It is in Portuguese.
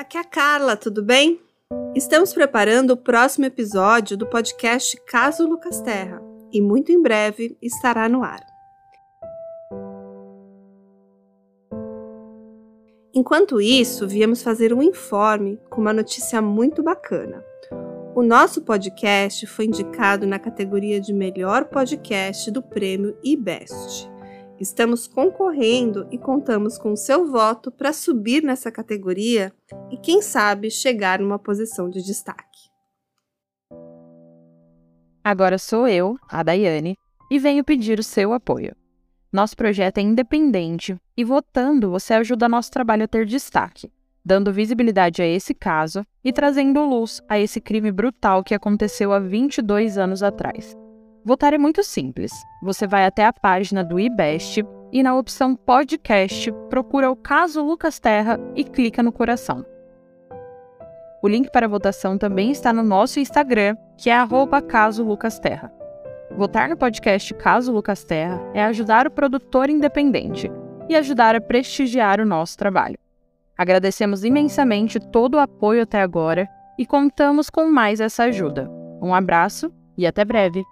Aqui é a Carla, tudo bem? Estamos preparando o próximo episódio do podcast Caso Lucas Terra e muito em breve estará no ar. Enquanto isso, viemos fazer um informe com uma notícia muito bacana. O nosso podcast foi indicado na categoria de melhor podcast do prêmio IBEST. Estamos concorrendo e contamos com seu voto para subir nessa categoria e, quem sabe, chegar numa posição de destaque. Agora sou eu, a Daiane, e venho pedir o seu apoio. Nosso projeto é independente e, votando, você ajuda nosso trabalho a ter destaque, dando visibilidade a esse caso e trazendo luz a esse crime brutal que aconteceu há 22 anos atrás. Votar é muito simples. Você vai até a página do IBEST e na opção Podcast procura o caso Lucas Terra e clica no coração. O link para votação também está no nosso Instagram, que é caso Lucas Terra. Votar no podcast Caso Lucas Terra é ajudar o produtor independente e ajudar a prestigiar o nosso trabalho. Agradecemos imensamente todo o apoio até agora e contamos com mais essa ajuda. Um abraço e até breve!